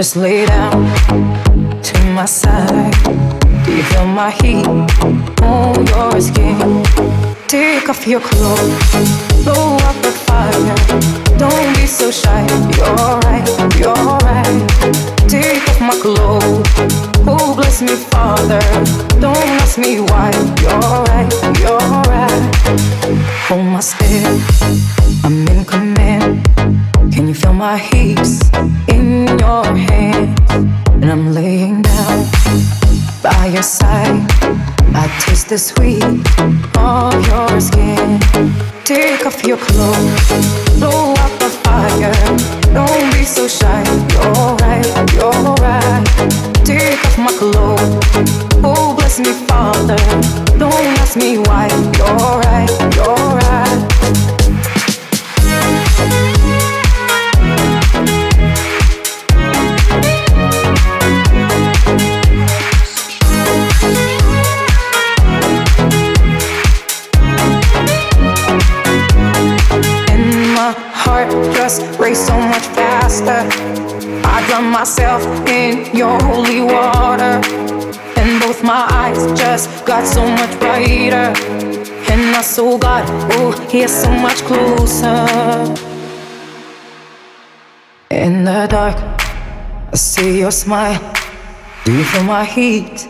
Just lay down to my side. Do you feel my heat on your skin? Take off your clothes, blow up the fire. Don't be so shy. The sweet race so much faster. I drown myself in your holy water. And both my eyes just got so much brighter. And I saw God, oh, He's so much closer. In the dark, I see your smile. Do you feel my heat?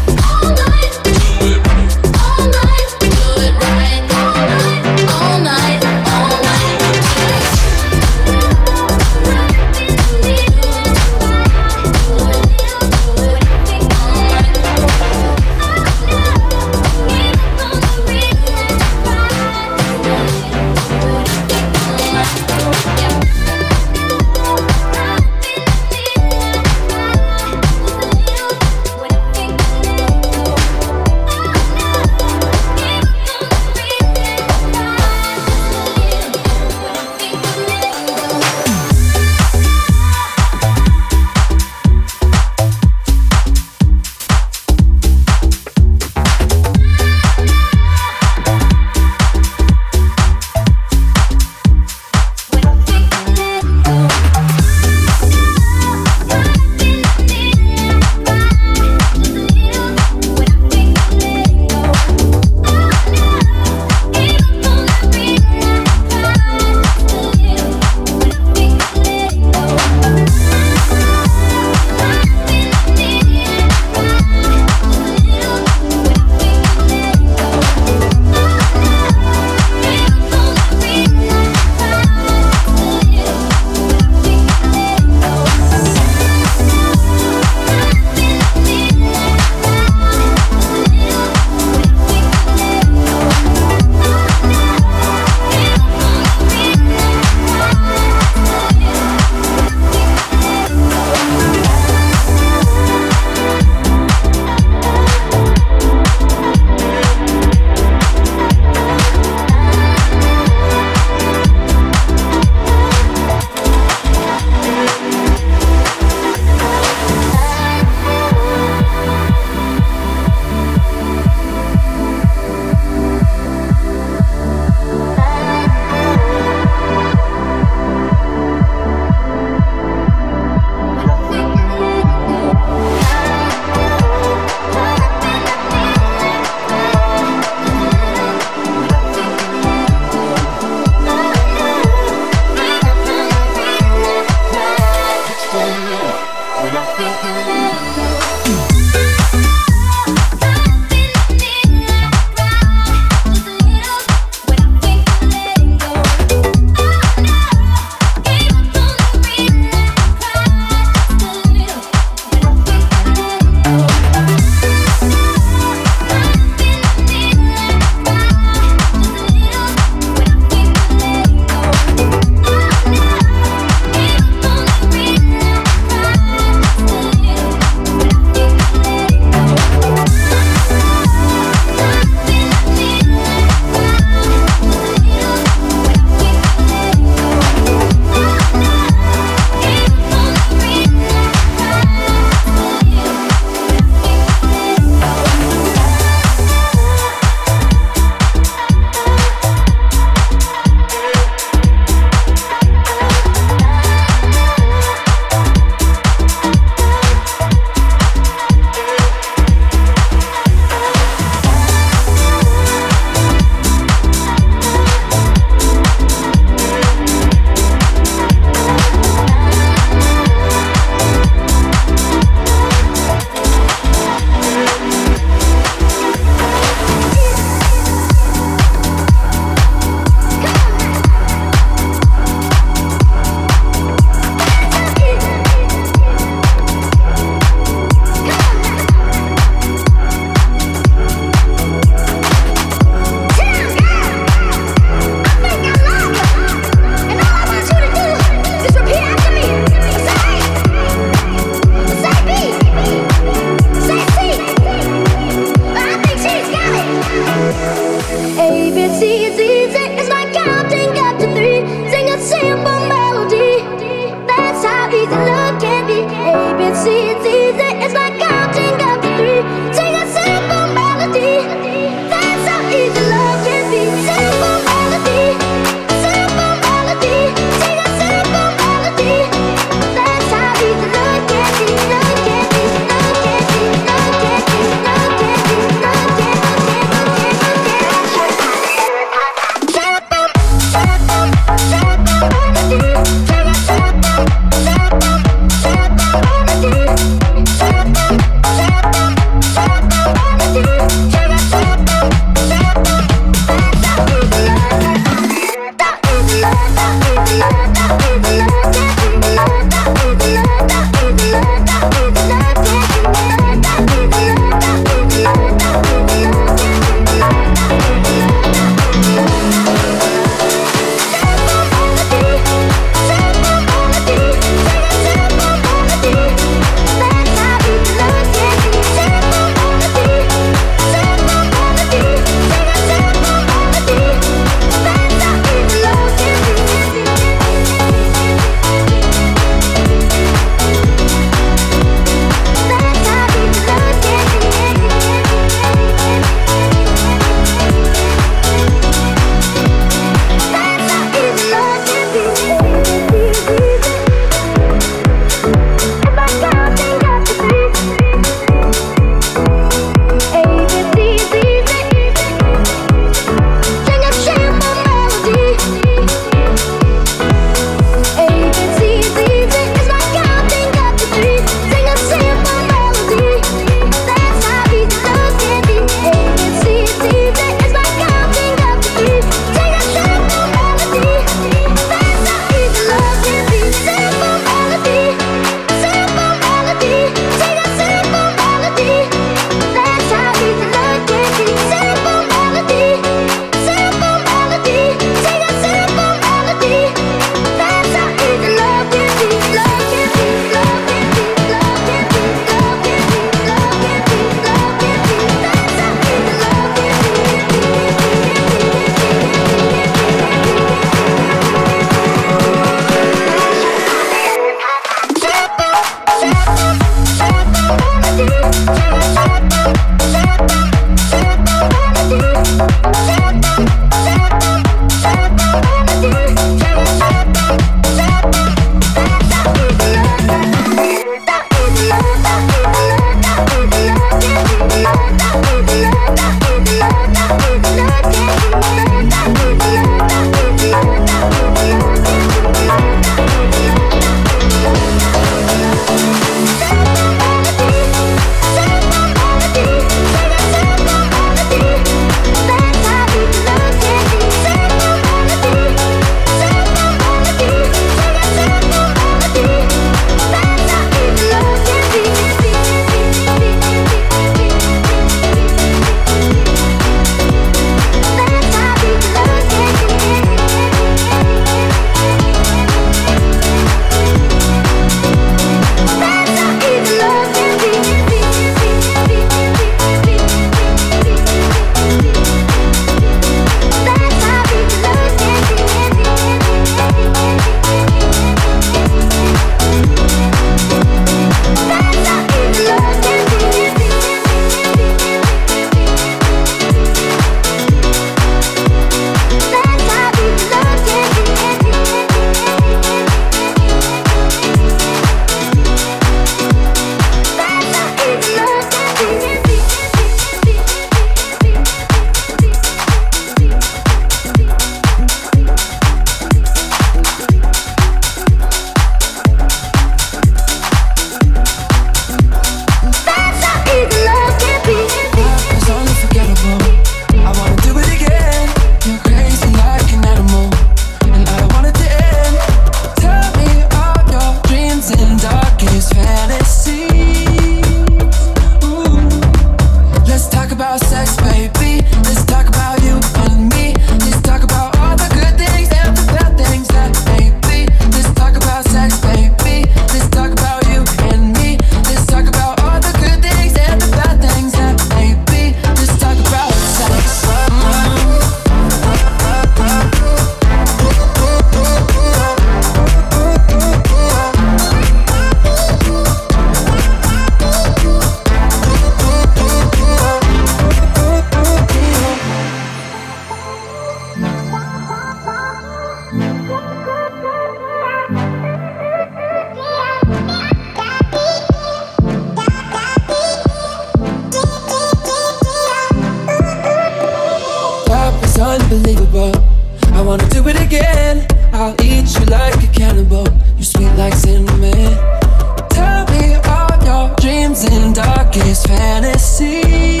in darkest fantasy.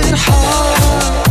broken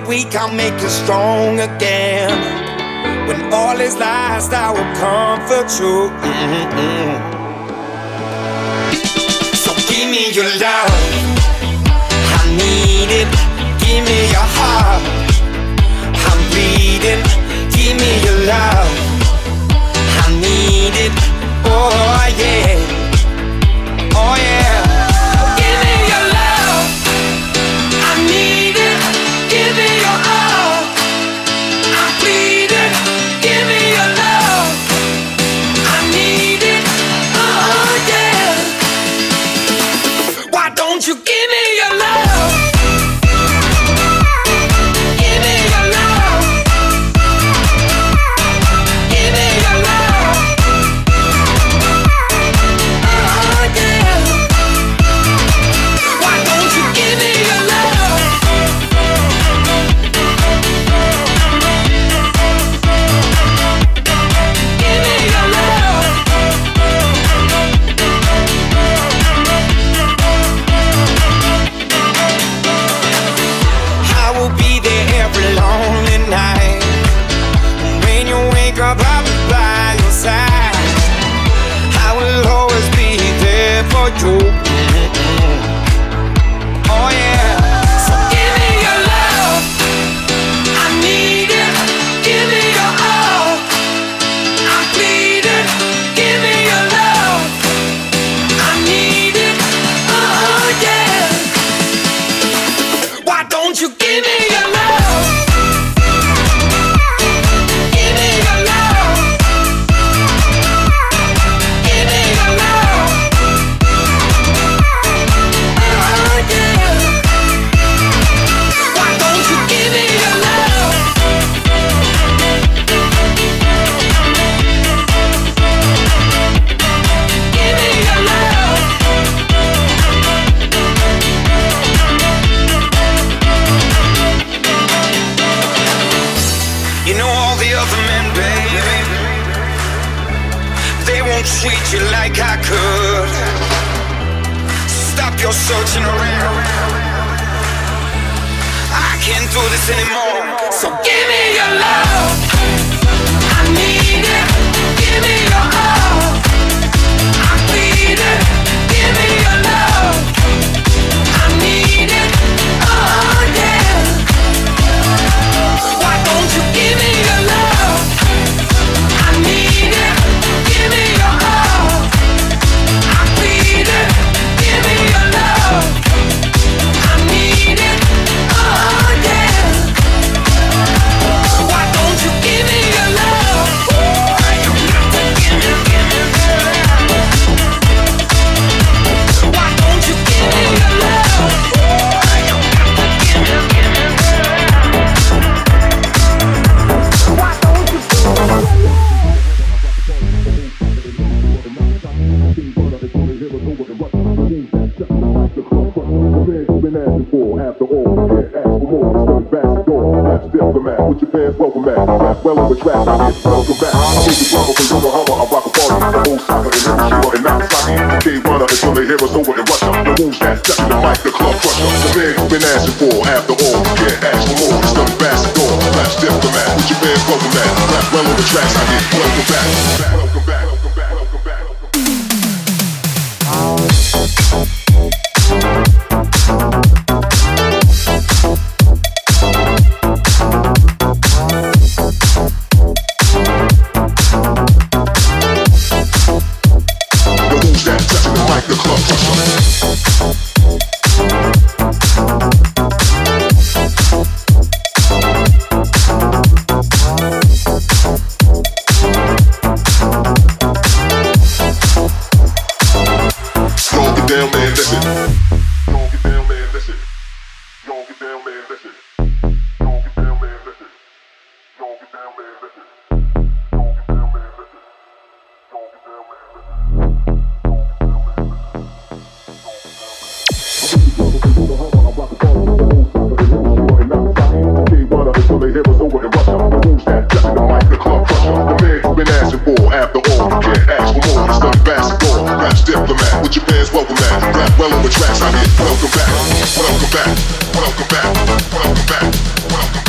that we can make you strong again. When all is lost, I will comfort you. Mm-hmm. So give me your love, I need it. Give me your heart, I'm bleeding. Give me your love. searching around. I can't do this anymore. So give me your love. rap well over trash. I hit welcome back. I'm a drummer from Yokohama. I rock a party. The whole soccer and not and Nagasaki. Came runner until they hear us over in Russia. The wolves that stepped in the mic, the club crusher. The man you've been asking for. After all, you can't ask for more. It's the ambassador. Slash diplomat. put your man, welcome back. Rap well over trash. I hit welcome back. Welcome Welcome back, welcome back, welcome back, welcome back.